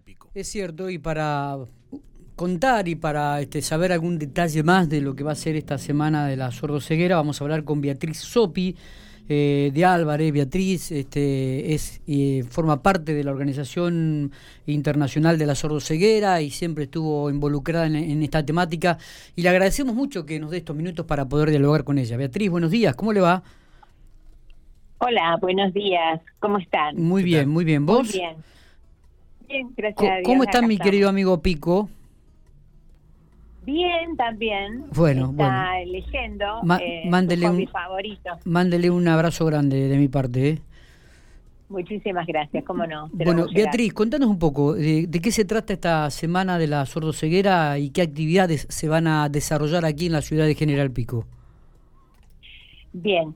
Pico. Es cierto, y para contar y para este, saber algún detalle más de lo que va a ser esta semana de la sordoceguera, vamos a hablar con Beatriz Sopi eh, de Álvarez. Beatriz este, es, eh, forma parte de la Organización Internacional de la Sordoceguera y siempre estuvo involucrada en, en, esta temática. Y le agradecemos mucho que nos dé estos minutos para poder dialogar con ella. Beatriz, buenos días, ¿cómo le va? Hola, buenos días, ¿cómo están? Muy bien, muy bien. ¿Vos? Muy bien. Bien, gracias ¿Cómo, a Dios. ¿Cómo está acá mi querido amigo Pico? Bien, también. Bueno, está leyendo. Ma- eh, mándele un- favorito. Mándele un abrazo grande de mi parte. ¿eh? Muchísimas gracias, cómo no. Bueno. Beatriz, contanos un poco de, de qué se trata esta semana de la sordoceguera y qué actividades se van a desarrollar aquí en la ciudad de General Pico. Bien.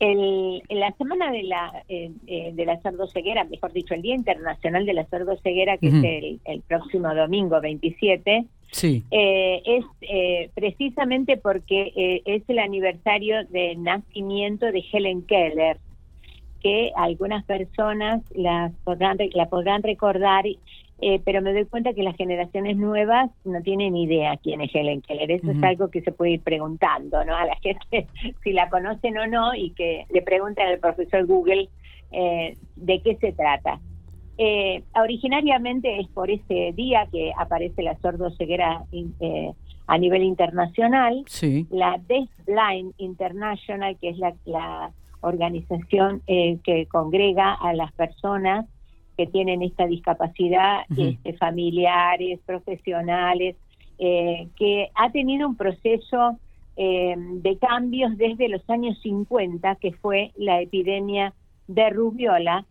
El, en la semana de la eh, eh, de la sordoceguera, mejor dicho, el Día Internacional de la Sordoceguera, que es el, el próximo domingo 27, Sí, eh, es eh, precisamente porque eh, es el aniversario del nacimiento de Helen Keller, que algunas personas las podrán, la podrán recordar, eh, pero me doy cuenta que las generaciones nuevas no tienen idea quién es Helen Keller. Eso es algo que se puede ir preguntando ¿no? a la gente si la conocen o no y que le pregunten al profesor Google eh, de qué se trata. Eh, originariamente es por ese día que aparece la sordoceguera eh, a nivel internacional. sí. La Deaf Blind International, que es la, la organización eh, que congrega a las personas que tienen esta discapacidad, este, familiares, profesionales, eh, que ha tenido un proceso eh, de cambios desde los años 50, que fue la epidemia de rubiola,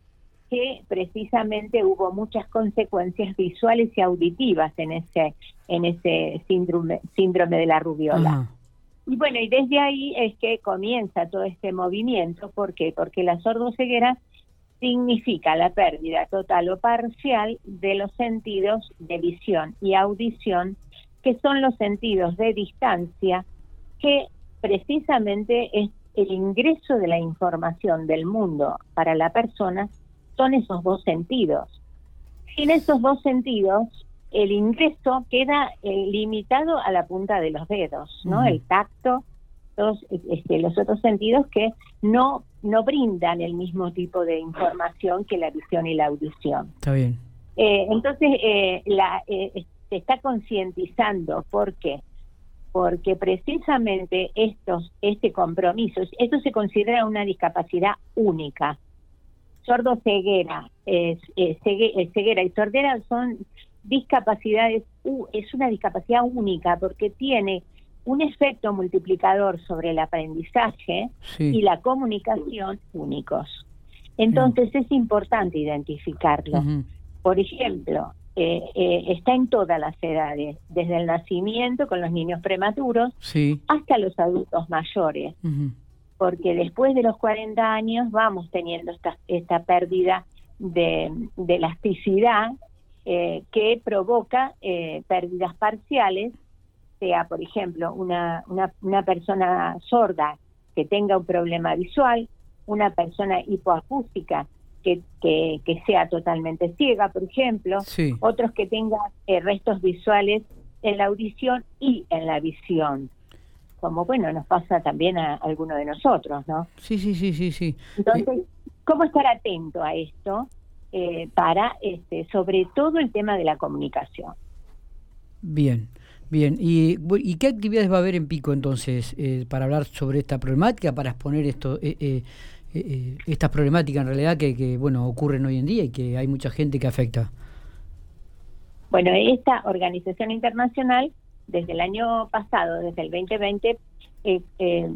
que precisamente hubo muchas consecuencias visuales y auditivas en ese en ese síndrome síndrome de la rubiola. Y bueno, y desde ahí es que comienza todo este movimiento, ¿por qué? Porque la sordoceguera significa la pérdida total o parcial de los sentidos de visión y audición, que son los sentidos de distancia, que precisamente es el ingreso de la información del mundo para la persona, son esos dos sentidos. Sin esos dos sentidos, el ingreso queda eh, limitado a la punta de los dedos, ¿no? El tacto, todos este, los otros sentidos que no no brindan el mismo tipo de información que la visión y la audición. Está bien. Eh, entonces, eh, la, eh, se está concientizando, ¿por qué? Porque precisamente estos, este compromiso, esto se considera una discapacidad única. Sordo ceguera, cegue- ceguera y sordera son discapacidades, es una discapacidad única porque tiene un efecto multiplicador sobre el aprendizaje Sí. y la comunicación únicos. Entonces es importante identificarlo. Por ejemplo, eh, eh, está en todas las edades, desde el nacimiento con los niños prematuros Sí. hasta los adultos mayores, porque después de los 40 años vamos teniendo esta, esta pérdida de, de elasticidad eh, que provoca pérdidas parciales, sea, por ejemplo, una, una, una persona sorda que tenga un problema visual, una persona hipoacústica que, que, que sea totalmente ciega, por ejemplo, Sí. otros que tengan eh, restos visuales en la audición y en la visión, como bueno, nos pasa también a alguno de nosotros, ¿no? Sí, sí, sí, sí, sí. Entonces, ¿cómo estar atento a esto eh, para, este, sobre todo el tema de la comunicación? Bien, bien. ¿Y, ¿y qué actividades va a haber en Pico entonces eh, para hablar sobre esta problemática, para exponer esto, eh, eh, eh, eh, estas problemáticas en realidad que, que, bueno ocurren hoy en día y que hay mucha gente que afecta? Bueno, esta organización internacional, desde el año pasado, desde el 2020, eh, eh,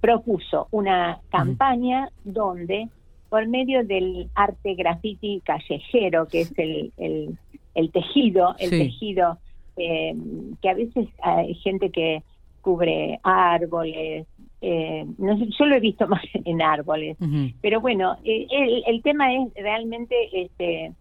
propuso una campaña donde, por medio del arte graffiti callejero, que es el, el, el tejido, el Sí. tejido eh, que a veces hay gente que cubre árboles, eh, no sé, yo lo he visto más en árboles, pero bueno, eh, el, el tema es realmente este,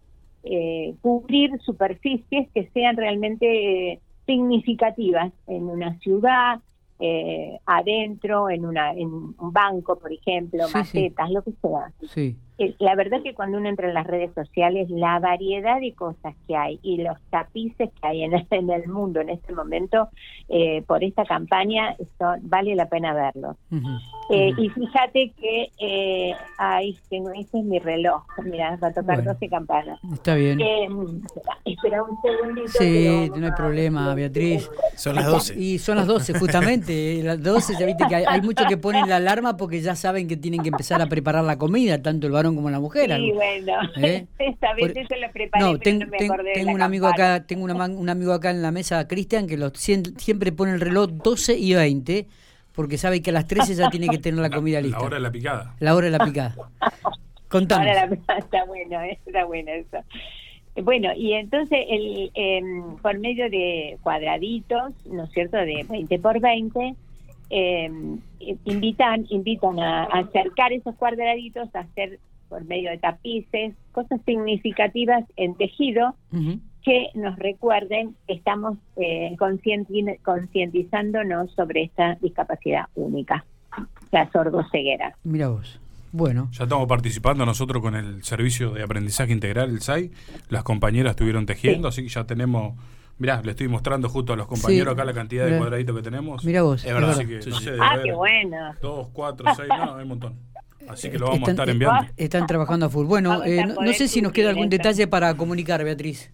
eh, cubrir superficies que sean realmente eh, significativas en una ciudad, eh, adentro, en, una, en un banco, por ejemplo, macetas, lo que sea. Sí. Eh, la verdad que cuando uno entra en las redes sociales, la variedad de cosas que hay y los tapices que hay en, en el mundo en este momento eh, por esta campaña, esto, vale la pena verlo. Eh, y fíjate que eh, ahí tengo, ese es mi reloj, mira, va a tocar 12 campanas. Está bien. espera un segundito. Sí, no hay problema, Beatriz. Son las 12. Y son las 12, justamente. las 12, ya viste que hay, hay muchos que ponen la alarma porque ya saben que tienen que empezar a preparar la comida, tanto el como la mujer. Sí, bueno, ¿Eh? esta vez se lo preparé, no, tengo un amigo acá, tengo un amigo acá en la mesa, Cristian, que siempre pone el reloj 12 y 20 porque sabe que a las 13 ya tiene que tener la comida lista. La hora de la picada. La hora de la picada. Contamos. está bueno, eh, está bueno eso. Bueno, y entonces el, em, por medio de cuadraditos, ¿no es cierto?, de 20 por 20, eh, invitan, invitan a, acercar esos cuadraditos, a hacer por medio de tapices, cosas significativas en tejido que nos recuerden que estamos eh, concientizándonos sobre esta discapacidad única, la sordoceguera. Mira vos. Bueno. Ya estamos participando nosotros con el servicio de aprendizaje integral, el SAI. Las compañeras estuvieron tejiendo, así que ya tenemos Mirá, le estoy mostrando justo a los compañeros acá la cantidad de cuadraditos que tenemos. Mira vos. Es verdad, así que, no sé, Ah, qué bueno. Dos, cuatro, seis, no, hay un montón. Así que lo vamos a estar enviando. Están trabajando a full. Bueno, eh, no, sé si nos queda algún detalle para comunicar, Beatriz.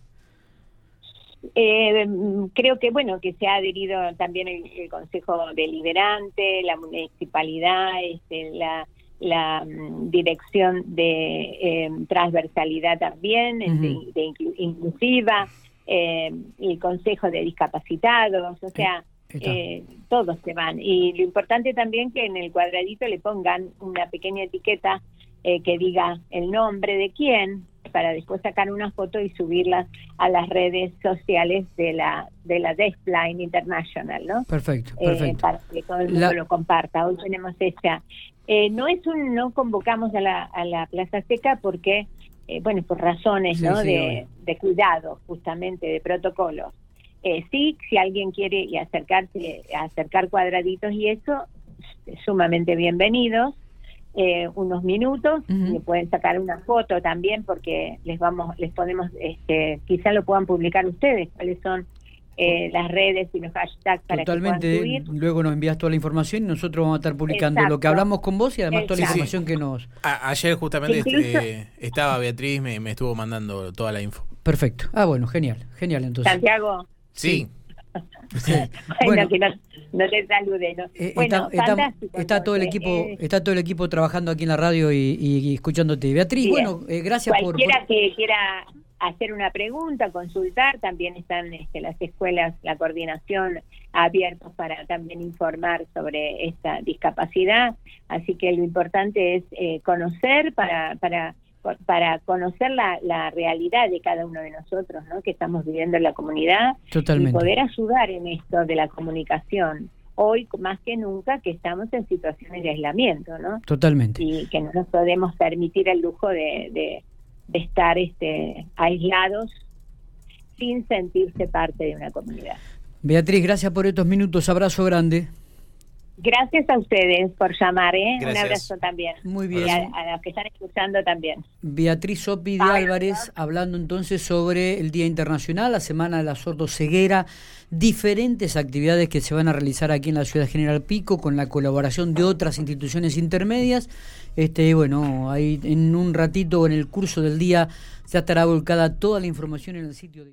Eh, creo que bueno que se ha adherido también el, Consejo Deliberante, la municipalidad, este, la, la mm, dirección de eh, transversalidad también, de, de inclusiva eh, el Consejo de Discapacitados, o sea, eh, todos se van. Y lo importante también que en el cuadradito le pongan una pequeña etiqueta eh, que diga el nombre de quién, para después sacar una foto y subirla a las redes sociales de la de la Deafblind International, ¿no? Perfecto, eh, perfecto. para que todo el mundo lo comparta. Hoy tenemos esta. no es un no convocamos a la, a la Plaza Seca porque eh, bueno, por razones ¿no? de, cuidado, justamente, de protocolo. Eh, sí, si alguien quiere y acercarse, acercar cuadraditos y eso, sumamente bienvenidos. Eh, unos minutos, le pueden sacar una foto también porque les vamos, les podemos, este, quizá lo puedan publicar ustedes, cuáles son eh, las redes y los hashtags para Totalmente, que puedan subir. luego nos envías toda la información y nosotros vamos a estar publicando lo que hablamos con vos y además toda la información que nos... ayer justamente este, estaba Beatriz, me, me, estuvo mandando toda la info. Perfecto. Ah, bueno, genial, genial entonces. Santiago. Sí. bueno, que no, te salude. ¿no? Eh, bueno, está, está, todo el equipo, eh, está todo el equipo trabajando aquí en la radio y, escuchándote. Beatriz, bueno, gracias por, Cualquiera que quiera hacer una pregunta, consultar, también están este, las escuelas, la coordinación abiertos para también informar sobre esta discapacidad, así que lo importante es eh, conocer para, para, para conocer la, la, realidad de cada uno de nosotros, ¿no? que estamos viviendo en la comunidad y poder ayudar en esto de la comunicación hoy más que nunca que estamos en situaciones de aislamiento, ¿no? Totalmente. Y que no nos podemos permitir el lujo de, de estar este, aislados sin sentirse parte de una comunidad. Beatriz, gracias por estos minutos. Abrazo grande. Gracias a ustedes por llamar, ¿eh? Un abrazo también. Muy bien. Y a, los que están escuchando también. Beatriz Sopi de Álvarez, hablando entonces sobre el Día Internacional, la Semana de la Sordo-Ceguera, diferentes actividades que se van a realizar aquí en la Ciudad General Pico con la colaboración de otras instituciones intermedias. Este, bueno, ahí en un ratito en el curso del día ya estará volcada toda la información en el sitio de...